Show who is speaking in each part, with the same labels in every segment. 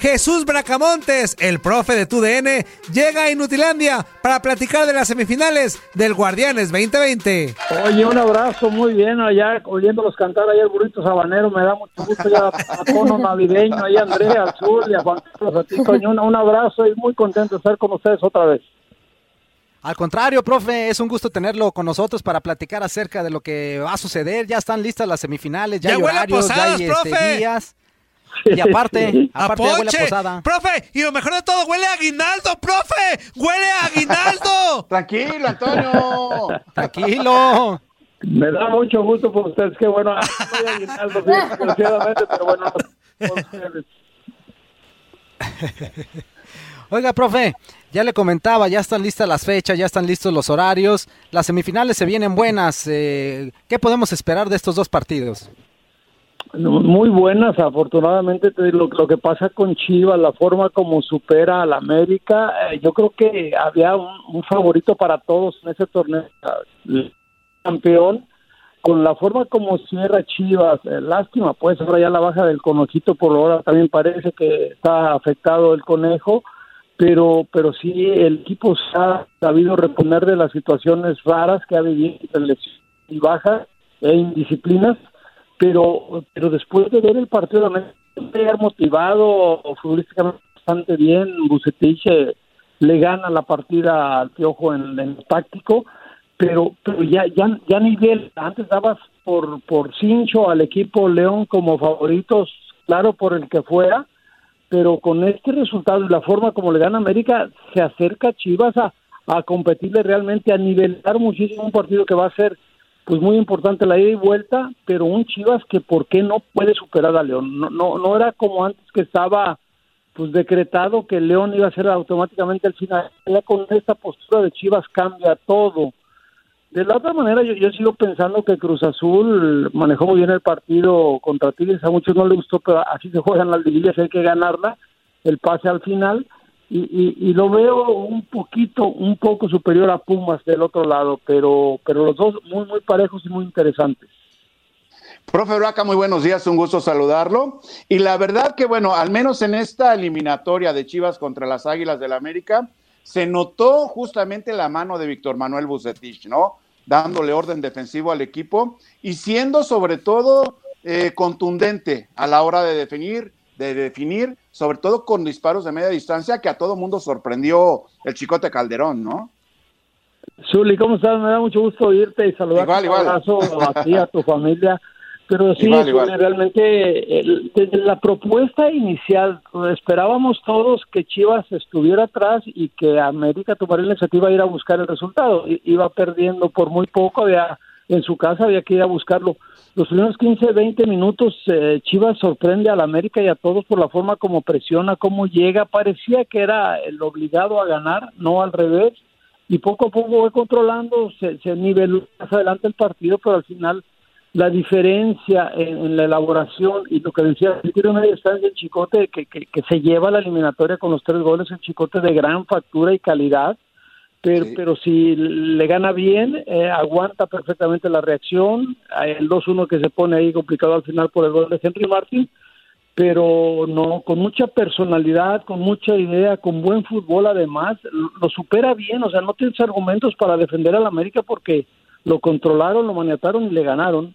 Speaker 1: Jesús Bracamontes, el profe de tu DN, llega a Inutilandia para platicar de las semifinales del Guardianes 2020.
Speaker 2: Oye, un abrazo muy bien allá, oyéndolos cantar ahí el burrito sabanero, me da mucho gusto ya a tono navideño, ahí a Andrea, al sur y a Juan Carlos, a ti, Toño, un, un abrazo y muy contento de estar con ustedes otra vez.
Speaker 3: Al contrario, profe, es un gusto tenerlo con nosotros para platicar acerca de lo que va a suceder. Ya están listas las semifinales, ya,
Speaker 1: ¡Ya
Speaker 3: hay horarios, ya hay este,
Speaker 1: profe!
Speaker 3: días. Y aparte,
Speaker 1: ¡A
Speaker 3: aparte huele a posada.
Speaker 1: ¡Profe! Y lo mejor de todo, huele a aguinaldo, profe. ¡Huele a aguinaldo!
Speaker 4: Tranquilo, Antonio.
Speaker 3: Tranquilo.
Speaker 2: Me da mucho gusto por ustedes, qué bueno, ah, soy aguinaldo, sí, desgraciadamente, pero bueno, por ustedes.
Speaker 3: Oiga, profe, ya le comentaba, ya están listas las fechas, ya están listos los horarios. Las semifinales se vienen buenas. eh, ¿Qué podemos esperar de estos dos partidos?
Speaker 2: Muy buenas, afortunadamente. Lo, lo que pasa con Chivas, la forma como supera al América, eh, yo creo que había un, favorito para todos en ese torneo. Campeón, con la forma como cierra Chivas, eh, lástima, pues ahora ya la baja del conejito por ahora también parece que está afectado el conejo. Pero, pero sí, el equipo se ha sabido reponer de las situaciones raras que ha vivido, lesiones y bajas e indisciplinas pero pero después de ver el partido también llegar motivado futbolísticamente bastante bien. Bucetich eh, le gana la partida al Piojo en, en el táctico pero pero ya ya ya nivel antes dabas por por cincho al equipo León como favoritos claro por el que fuera pero con este resultado y la forma como le gana América se acerca Chivas a a competirle realmente a nivelar muchísimo un partido que va a ser pues muy importante la ida y vuelta, pero un Chivas que por qué no puede superar a León. No, no, no era como antes que estaba pues decretado que León iba a ser automáticamente el final. Ya con esta postura de Chivas cambia todo. De la otra manera, yo, yo sigo pensando que Cruz Azul manejó muy bien el partido contra Tigres. A muchos no les gustó, pero así se juegan las liguillas, hay que ganarla, el pase al final. Y, lo veo un poquito, un poco superior a Pumas del otro lado, pero, pero los dos muy, muy parejos y muy interesantes.
Speaker 4: Profe Braca, muy buenos días, un gusto saludarlo. Y la verdad que, bueno, al menos en esta eliminatoria de Chivas contra las Águilas del la América, se notó justamente la mano de Víctor Manuel Bucetich, ¿no? Dándole orden defensivo al equipo y siendo sobre todo eh, contundente a la hora de definir de definir, sobre todo con disparos de media distancia, que a todo mundo sorprendió el Chicote Calderón, ¿no?
Speaker 2: Zuli, ¿cómo estás? Me da mucho gusto oírte y saludar
Speaker 4: Igual,
Speaker 2: un
Speaker 4: igual.
Speaker 2: abrazo a ti, a tu familia. Pero sí,
Speaker 4: Igual,
Speaker 2: Zuli,
Speaker 4: igual.
Speaker 2: realmente el- desde la propuesta inicial esperábamos todos que Chivas estuviera atrás y que América tomara la iniciativa de ir a buscar el resultado. Iba perdiendo por muy poco, había en su casa había que ir a buscarlo. Los primeros 15, 20 minutos eh, Chivas sorprende a la América y a todos por la forma como presiona, cómo llega. Parecía que era el obligado a ganar, no al revés y poco a poco fue controlando, se, se niveló más adelante el partido, pero al final la diferencia en, la elaboración y lo que decía, de media distancia, el chicote que, que, que se lleva la eliminatoria con los tres goles, el chicote de gran factura y calidad, pero, pero si le gana bien, eh, aguanta perfectamente la reacción, el 2-1 que se pone ahí complicado al final por el gol de Henry Martin, pero no, con mucha personalidad, con mucha idea, con buen fútbol además, lo supera bien, o sea, no tienes argumentos para defender al América porque lo controlaron, lo maniataron y le ganaron.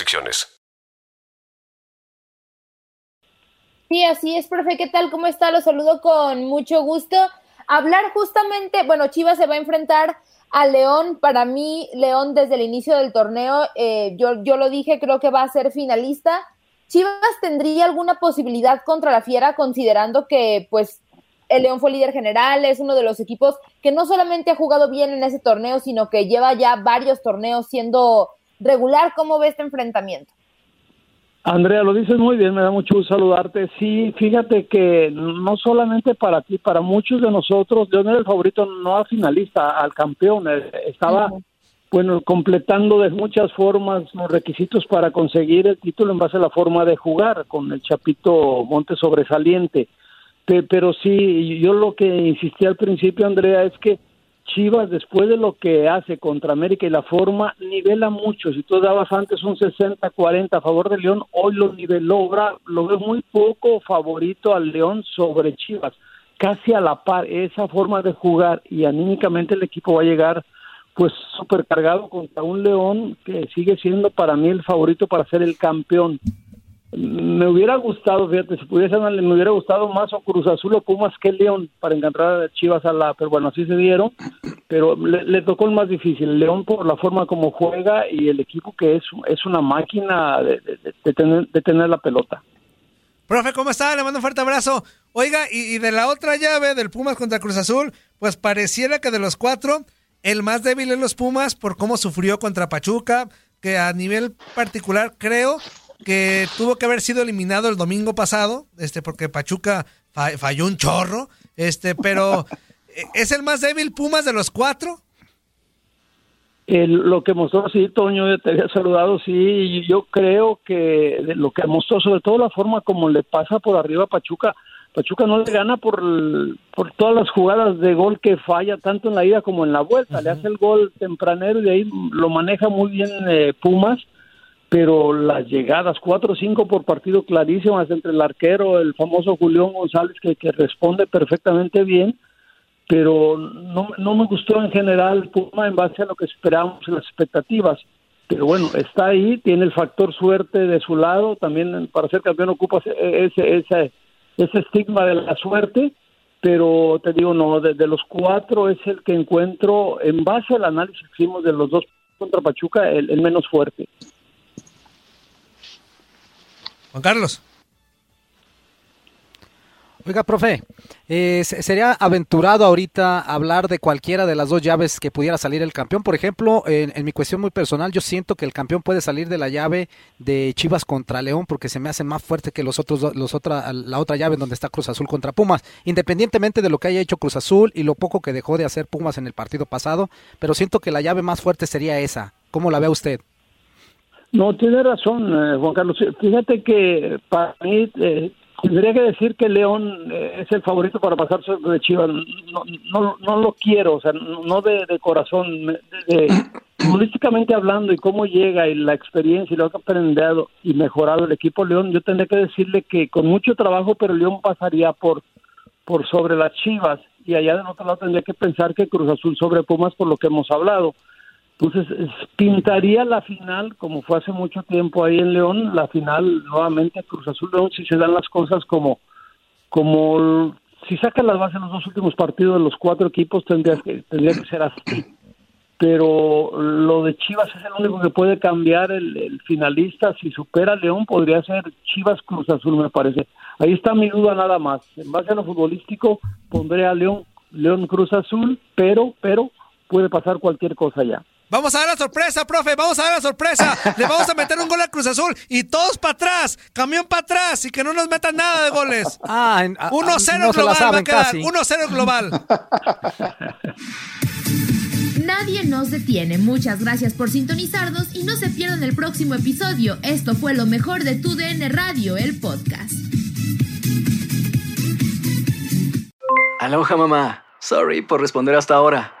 Speaker 5: restricciones.
Speaker 6: Sí, así es, profe. ¿Qué tal? ¿Cómo está? Lo saludo con mucho gusto. Hablar justamente, bueno, Chivas se va a enfrentar a León. Para mí, León desde el inicio del torneo, eh, yo, yo lo dije, creo que va a ser finalista. Chivas tendría alguna posibilidad contra la Fiera, considerando que, pues, el León fue líder general, es uno de los equipos que no solamente ha jugado bien en ese torneo, sino que lleva ya varios torneos siendo regular. ¿Cómo ve este enfrentamiento?
Speaker 2: Andrea, lo dices muy bien, me da mucho gusto saludarte. Sí, fíjate que no solamente para ti, para muchos de nosotros, León era el favorito no al finalista, al campeón. Eh, Estaba, bueno, completando de muchas formas los requisitos para conseguir el título en base a la forma de jugar, con el Chapito Monte sobresaliente. Pe- Pero sí, yo lo que insistí al principio, Andrea, es que Chivas, después de lo que hace contra América y la forma, nivela mucho. Si tú dabas antes un 60-40 a favor de León, hoy lo niveló. Lo veo muy poco favorito al León sobre Chivas. Casi a la par, esa forma de jugar y anímicamente el equipo va a llegar pues súper cargado contra un León que sigue siendo para mí el favorito para ser el campeón. Me hubiera gustado, fíjate, si pudiese, me hubiera gustado más o Cruz Azul o Pumas que León para encontrar a Chivas a la, pero bueno, así se dieron, pero le, tocó el más difícil, León por la forma como juega y el equipo que es, es una máquina de tener, de tener la pelota.
Speaker 1: Profe, ¿cómo está? Le mando un fuerte abrazo. Oiga, y, y de la otra llave del Pumas contra Cruz Azul, pues pareciera que de los cuatro, el más débil es los Pumas por cómo sufrió contra Pachuca, que a nivel particular creo que tuvo que haber sido eliminado el domingo pasado, este, porque Pachuca fa- falló un chorro, este, pero eh, ¿es el más débil Pumas de los cuatro?
Speaker 2: El- lo que mostró, sí, Toño, te había saludado, sí, yo creo que lo que mostró, sobre todo la forma como le pasa por arriba a Pachuca, Pachuca no le gana por, por todas las jugadas de gol que falla, tanto en la ida como en la vuelta, le hace el gol tempranero y de ahí lo maneja muy bien eh, Pumas, pero las llegadas, cuatro o cinco por partido clarísimas entre el arquero, el famoso Julián González, que, responde perfectamente bien, pero no, no me gustó en general Puma en base a lo que esperábamos las expectativas. Pero bueno, está ahí, tiene el factor suerte de su lado, también para ser campeón ocupa ese, ese, ese, estigma de la suerte, pero te digo, no, de, los cuatro es el que encuentro, en base al análisis que hicimos de los dos contra Pachuca, el menos fuerte.
Speaker 1: Juan Carlos.
Speaker 3: Oiga, profe, eh, se- ¿sería aventurado ahorita hablar de cualquiera de las dos llaves que pudiera salir el campeón? Por ejemplo, en, mi cuestión muy personal, yo siento que el campeón puede salir de la llave de Chivas contra León porque se me hace más fuerte que los otros, los otra, la otra llave donde está Cruz Azul contra Pumas, independientemente de lo que haya hecho Cruz Azul y lo poco que dejó de hacer Pumas en el partido pasado, pero siento que la llave más fuerte sería esa. ¿Cómo la ve usted?
Speaker 2: No, tiene razón, eh, Juan Carlos. Fíjate que para mí eh, tendría que decir que León eh, es el favorito para pasar sobre Chivas. No, no, no lo quiero, o sea, no de, de corazón. De, de, hablando y cómo llega y la experiencia y lo que ha aprendido y mejorado el equipo León, yo tendría que decirle que con mucho trabajo, pero León pasaría por, por sobre las Chivas y allá del otro lado tendría que pensar que Cruz Azul sobre Pumas por lo que hemos hablado. Entonces, pintaría la final, como fue hace mucho tiempo ahí en León, la final nuevamente Cruz Azul León, si se dan las cosas como, como si sacan las bases en los dos últimos partidos de los cuatro equipos, tendría que, tendría que ser así. Pero lo de Chivas es el único que puede cambiar el, el finalista. Si supera León, podría ser Chivas Cruz Azul, me parece. Ahí está mi duda nada más. En base a lo futbolístico, pondré a León, León Cruz Azul, pero, pero puede pasar cualquier cosa ya.
Speaker 1: Vamos a dar la sorpresa, profe, vamos a dar la sorpresa. Le vamos a meter un gol a Cruz Azul y todos para atrás, camión para atrás y que no nos metan nada de goles.
Speaker 3: Ah,
Speaker 1: 1-0 global va a quedar, 1-0 global.
Speaker 7: Nadie nos detiene. Muchas gracias por sintonizarnos y no se pierdan el próximo episodio. Esto fue lo mejor de tu DN Radio, el podcast.
Speaker 8: Aloha mamá. Sorry por responder hasta ahora.